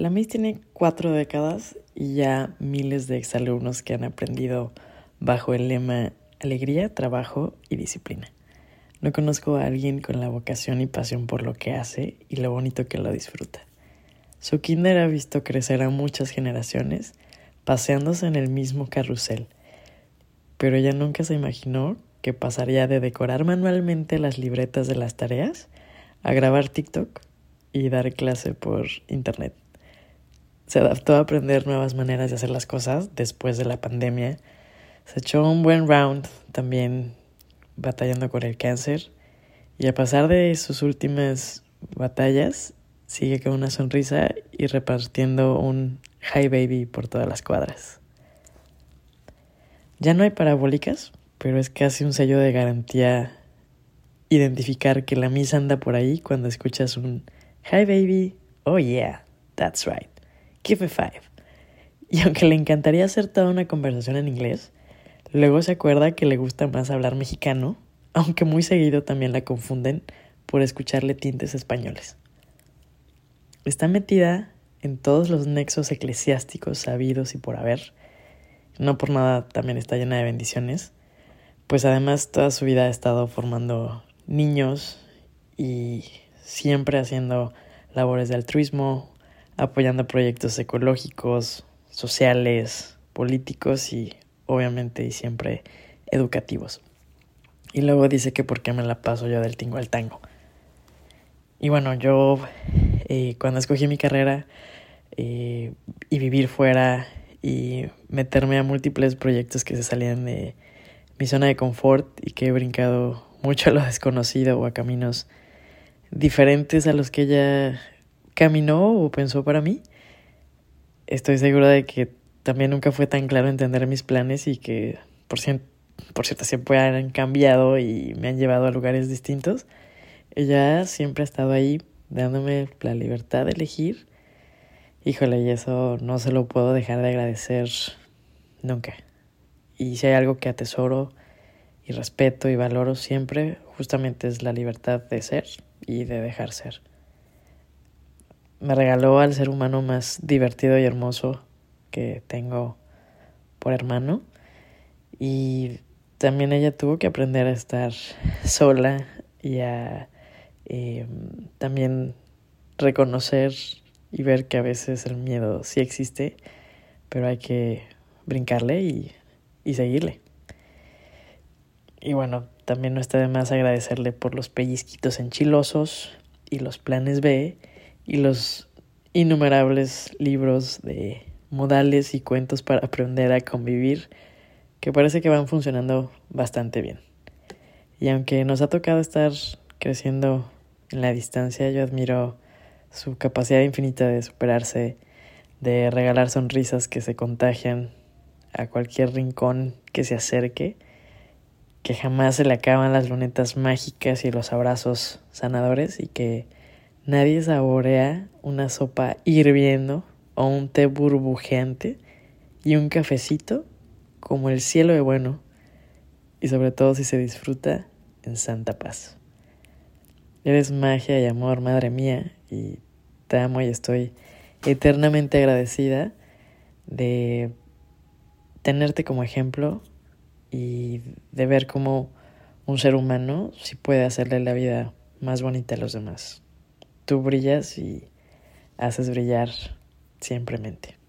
La MIS tiene cuatro décadas y ya miles de exalumnos que han aprendido bajo el lema alegría, trabajo y disciplina. No conozco a alguien con la vocación y pasión por lo que hace y lo bonito que lo disfruta. Su kinder ha visto crecer a muchas generaciones paseándose en el mismo carrusel, pero ella nunca se imaginó que pasaría de decorar manualmente las libretas de las tareas a grabar TikTok y dar clase por internet. Se adaptó a aprender nuevas maneras de hacer las cosas después de la pandemia. Se echó un buen round también batallando con el cáncer y a pesar de sus últimas batallas sigue con una sonrisa y repartiendo un hi baby por todas las cuadras. Ya no hay parabólicas, pero es casi un sello de garantía identificar que la misa anda por ahí cuando escuchas un Hi baby, oh yeah, that's right, give me five. Y aunque le encantaría hacer toda una conversación en inglés, luego se acuerda que le gusta más hablar mexicano, aunque muy seguido también la confunden por escucharle tintes españoles. Está metida en todos los nexos eclesiásticos sabidos y por haber. No por nada también está llena de bendiciones, pues además toda su vida ha estado formando niños y siempre haciendo labores de altruismo, apoyando proyectos ecológicos, sociales, políticos y obviamente y siempre educativos. Y luego dice que por qué me la paso yo del tingo al tango. Y bueno, yo eh, cuando escogí mi carrera eh, y vivir fuera y meterme a múltiples proyectos que se salían de mi zona de confort y que he brincado mucho a lo desconocido o a caminos diferentes a los que ella caminó o pensó para mí. Estoy segura de que también nunca fue tan claro entender mis planes y que por, cierto, por cierto siempre han cambiado y me han llevado a lugares distintos. Ella siempre ha estado ahí dándome la libertad de elegir. Híjole, y eso no se lo puedo dejar de agradecer nunca. Y si hay algo que atesoro y respeto y valoro siempre, justamente es la libertad de ser y de dejar ser. Me regaló al ser humano más divertido y hermoso que tengo por hermano. Y también ella tuvo que aprender a estar sola y a eh, también reconocer y ver que a veces el miedo sí existe, pero hay que brincarle y, y seguirle. Y bueno, también no está de más agradecerle por los pellizquitos enchilosos y los planes B y los innumerables libros de modales y cuentos para aprender a convivir que parece que van funcionando bastante bien. Y aunque nos ha tocado estar creciendo en la distancia, yo admiro su capacidad infinita de superarse, de regalar sonrisas que se contagian a cualquier rincón que se acerque, que jamás se le acaban las lunetas mágicas y los abrazos sanadores y que nadie saborea una sopa hirviendo o un té burbujeante y un cafecito como el cielo de bueno y sobre todo si se disfruta en santa paz. Eres magia y amor, madre mía, y te amo y estoy eternamente agradecida de tenerte como ejemplo y de ver cómo un ser humano sí puede hacerle la vida más bonita a los demás. Tú brillas y haces brillar simplemente.